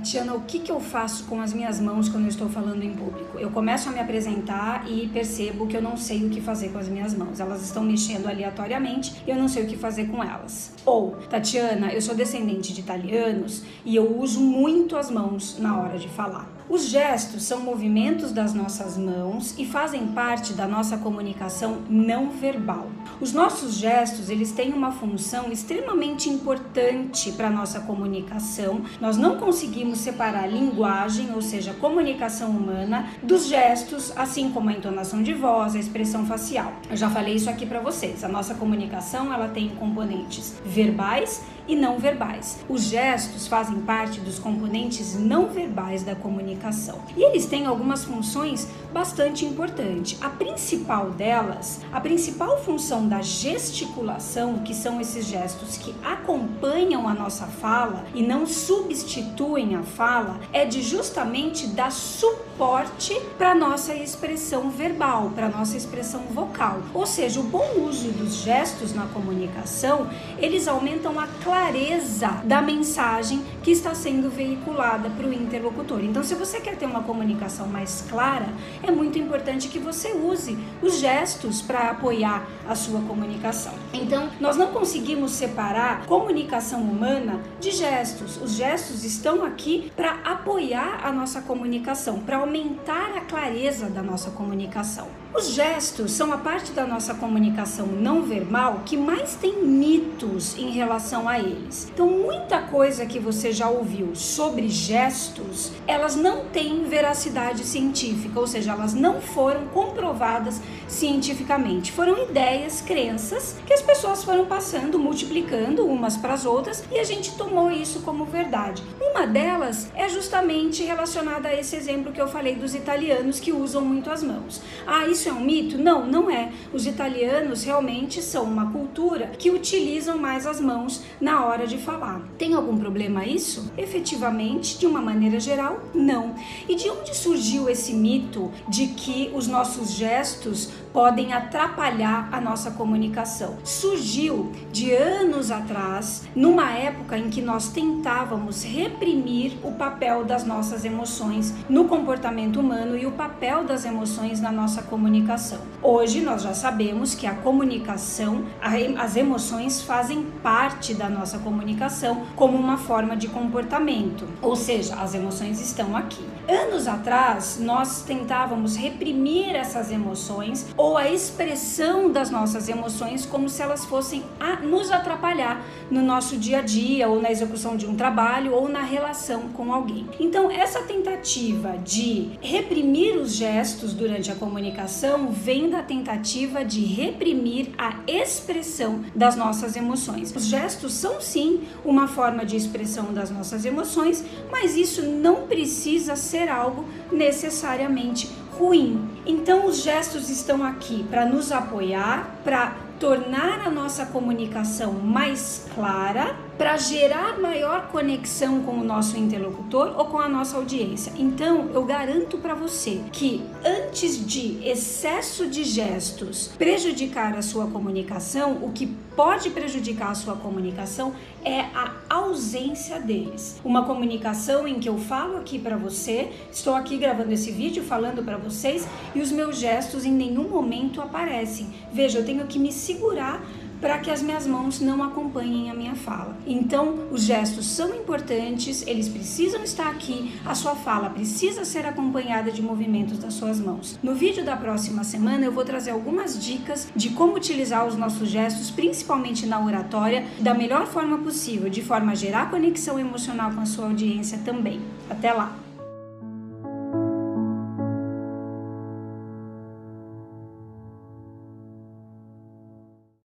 Tatiana, o que, que eu faço com as minhas mãos quando eu estou falando em público? Eu começo a me apresentar e percebo que eu não sei o que fazer com as minhas mãos. Elas estão mexendo aleatoriamente e eu não sei o que fazer com elas. Ou, Tatiana, eu sou descendente de italianos e eu uso muito as mãos na hora de falar. Os gestos são movimentos das nossas mãos e fazem parte da nossa comunicação não verbal. Os nossos gestos, eles têm uma função extremamente importante para nossa comunicação. Nós não conseguimos separar linguagem, ou seja, comunicação humana, dos gestos, assim como a entonação de voz, a expressão facial. Eu já falei isso aqui para vocês. A nossa comunicação, ela tem componentes verbais e não verbais. Os gestos fazem parte dos componentes não verbais da comunicação e eles têm algumas funções bastante importantes. A principal delas, a principal função da gesticulação, que são esses gestos que acompanham a nossa fala e não substituem a fala, é de justamente dar suporte para nossa expressão verbal, para nossa expressão vocal. Ou seja, o bom uso dos gestos na comunicação, eles aumentam a clareza clareza da mensagem que está sendo veiculada para o interlocutor. Então, se você quer ter uma comunicação mais clara, é muito importante que você use os gestos para apoiar a sua comunicação. Então, nós não conseguimos separar comunicação humana de gestos. Os gestos estão aqui para apoiar a nossa comunicação, para aumentar a clareza da nossa comunicação. Os gestos são a parte da nossa comunicação não verbal que mais tem mitos em relação a eles. Então, muita coisa que você já ouviu sobre gestos, elas não têm veracidade científica, ou seja, elas não foram comprovadas cientificamente. Foram ideias, crenças que as pessoas foram passando, multiplicando umas para as outras e a gente tomou isso como verdade. Uma delas é justamente relacionada a esse exemplo que eu falei dos italianos que usam muito as mãos. Ah, isso é um mito? Não, não é. Os italianos realmente são uma cultura que utilizam mais as mãos na hora de falar. Tem algum problema isso? Efetivamente, de uma maneira geral, não. E de onde surgiu esse mito de que os nossos gestos podem atrapalhar a nossa comunicação? Surgiu de anos atrás, numa época em que nós tentávamos reprimir o papel das nossas emoções no comportamento humano e o papel das emoções na nossa comunicação comunicação. Hoje nós já sabemos que a comunicação, as emoções fazem parte da nossa comunicação como uma forma de comportamento, ou seja, as emoções estão aqui. Anos atrás, nós tentávamos reprimir essas emoções ou a expressão das nossas emoções como se elas fossem nos atrapalhar no nosso dia a dia ou na execução de um trabalho ou na relação com alguém. Então, essa tentativa de reprimir os gestos durante a comunicação vem da tentativa de reprimir a expressão das nossas emoções. Os gestos são sim uma forma de expressão das nossas emoções, mas isso não precisa ser algo necessariamente ruim. Então os gestos estão aqui para nos apoiar, para tornar a nossa comunicação mais clara para gerar maior conexão com o nosso interlocutor ou com a nossa audiência. Então, eu garanto para você que antes de excesso de gestos prejudicar a sua comunicação, o que pode prejudicar a sua comunicação é a ausência deles. Uma comunicação em que eu falo aqui para você, estou aqui gravando esse vídeo falando para vocês e os meus gestos em nenhum momento aparecem. Veja, eu tenho que me segurar para que as minhas mãos não acompanhem a minha fala. Então, os gestos são importantes, eles precisam estar aqui, a sua fala precisa ser acompanhada de movimentos das suas mãos. No vídeo da próxima semana, eu vou trazer algumas dicas de como utilizar os nossos gestos, principalmente na oratória, da melhor forma possível, de forma a gerar conexão emocional com a sua audiência também. Até lá!